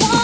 one.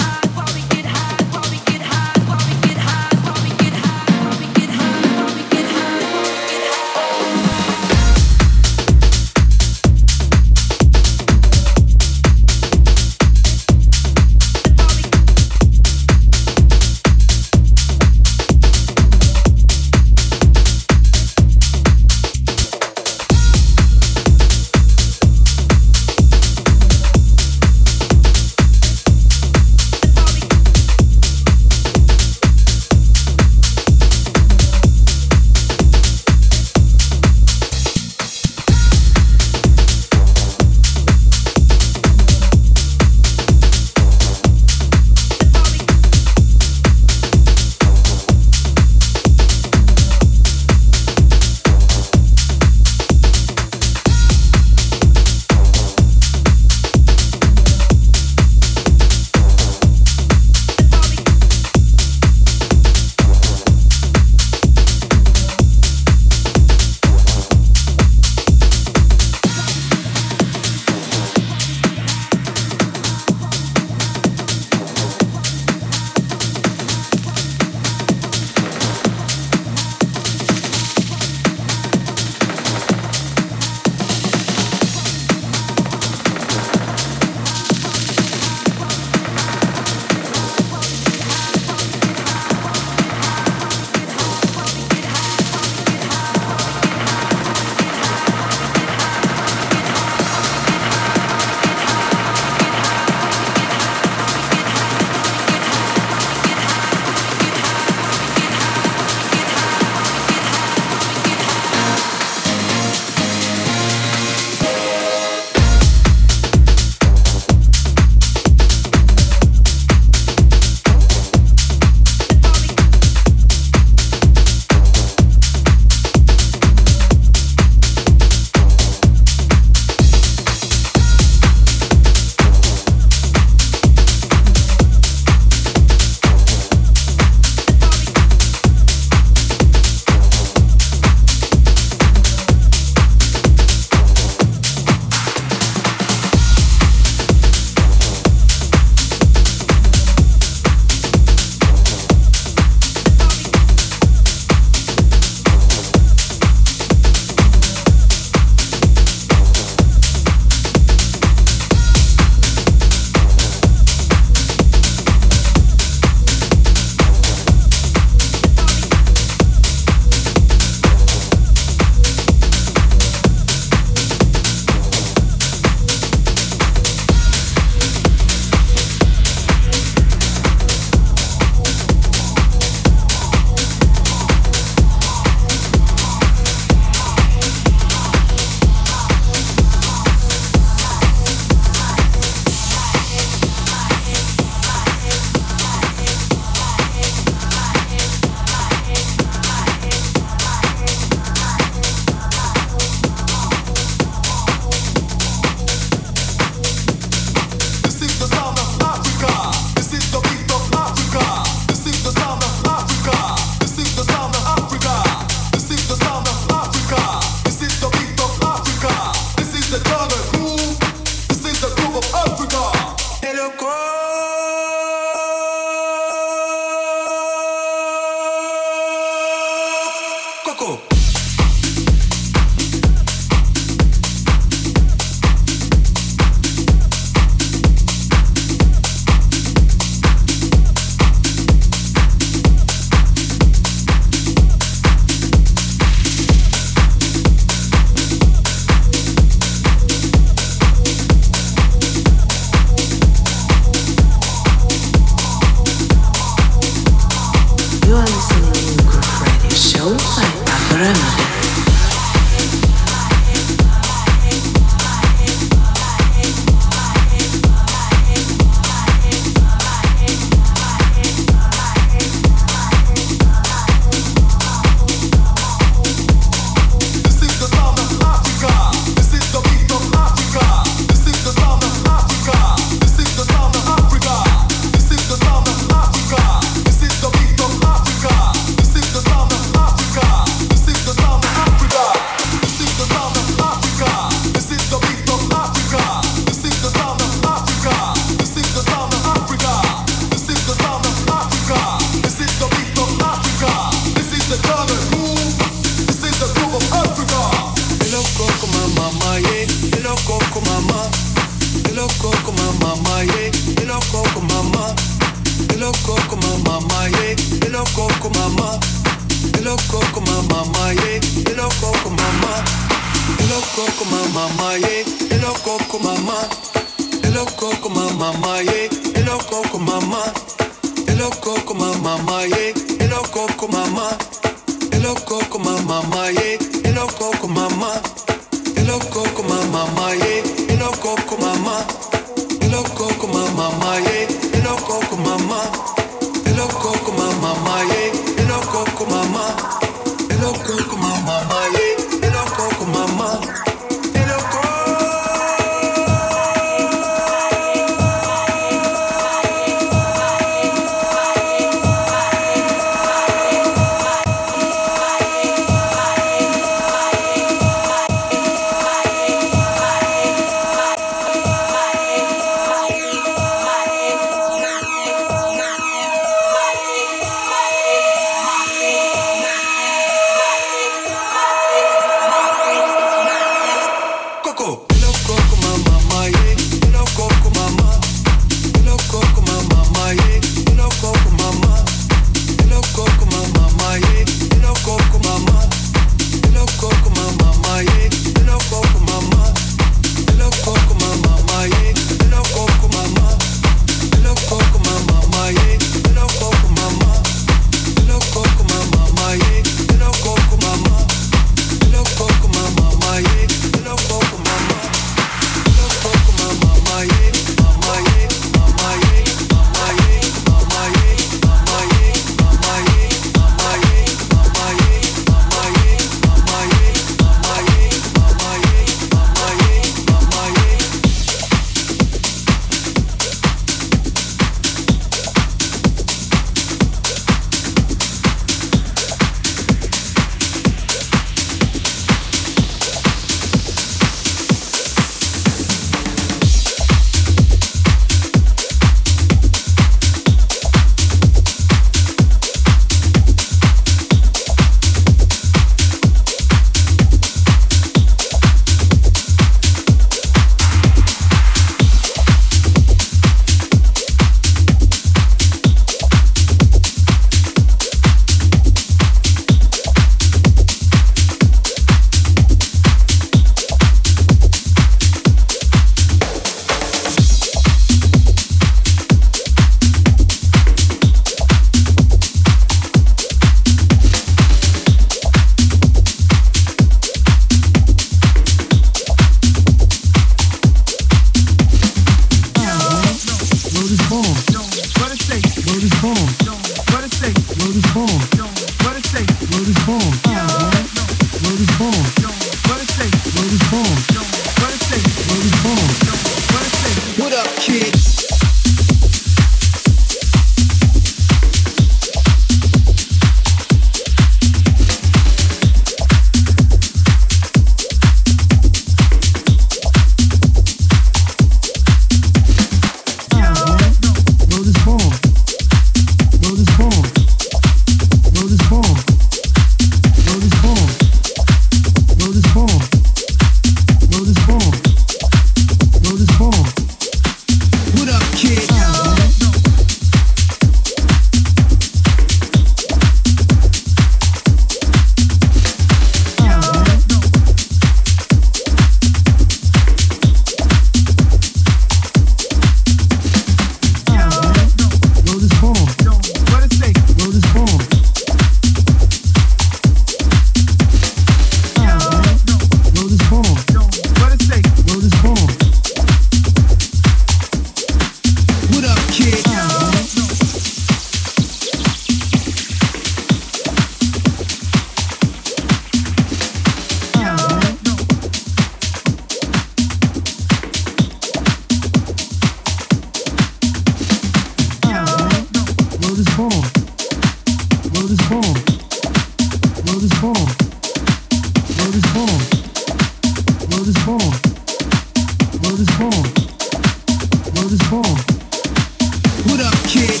What up, kid?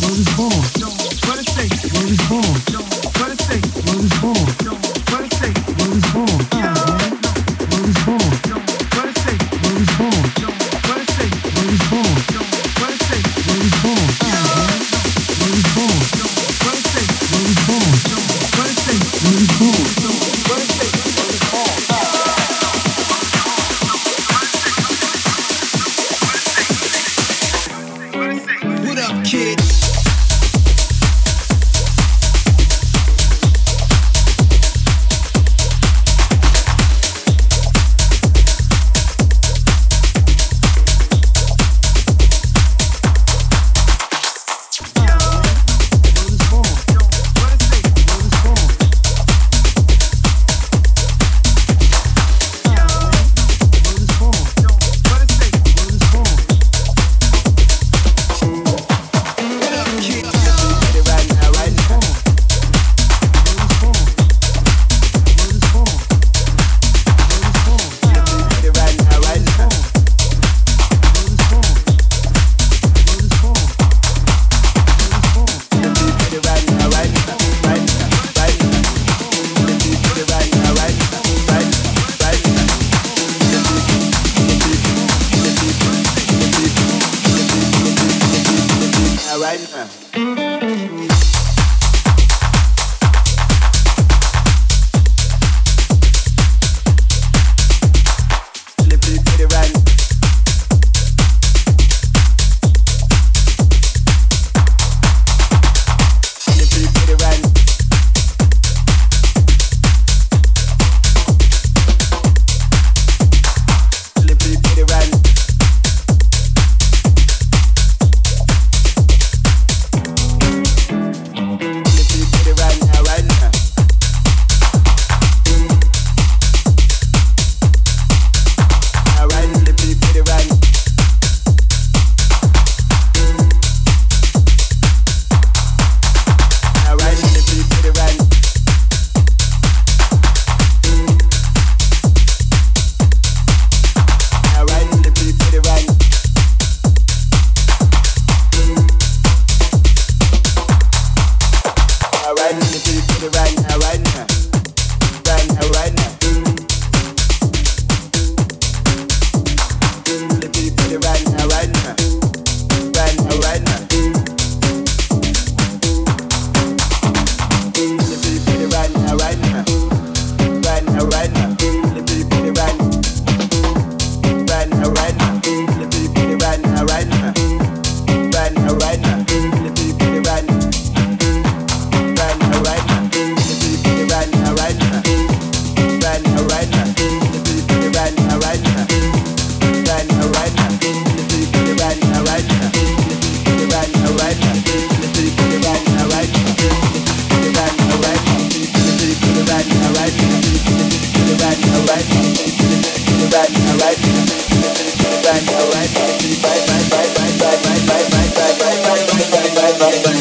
Word is born. What it say?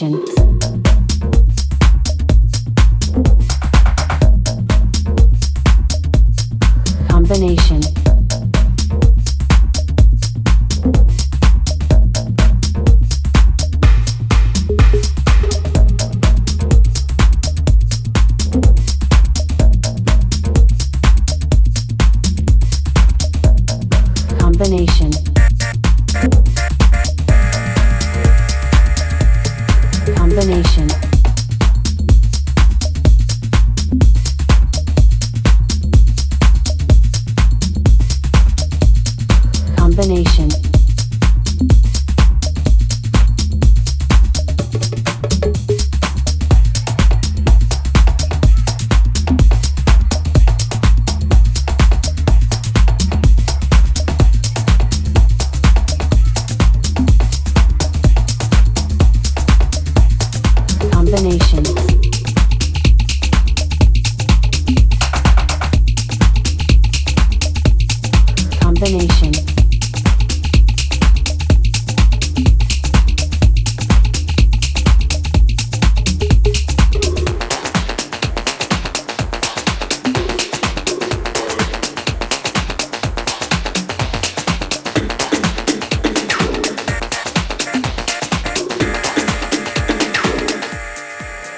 Education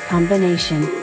Combination.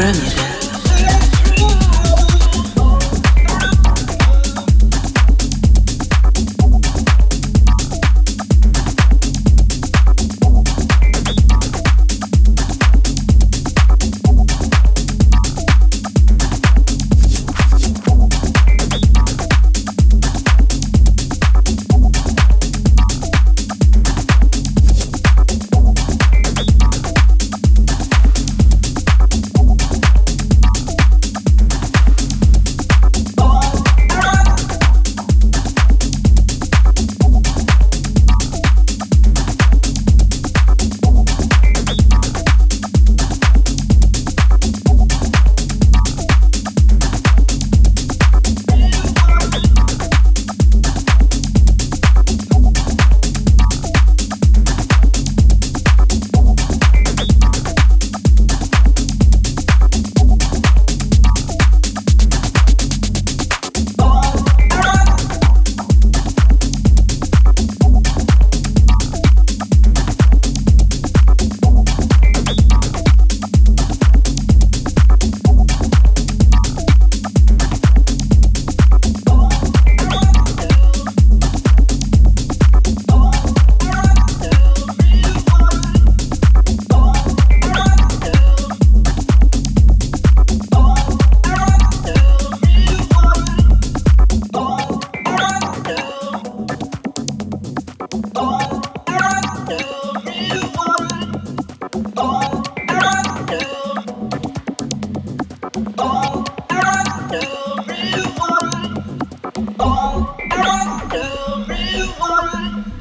你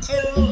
two.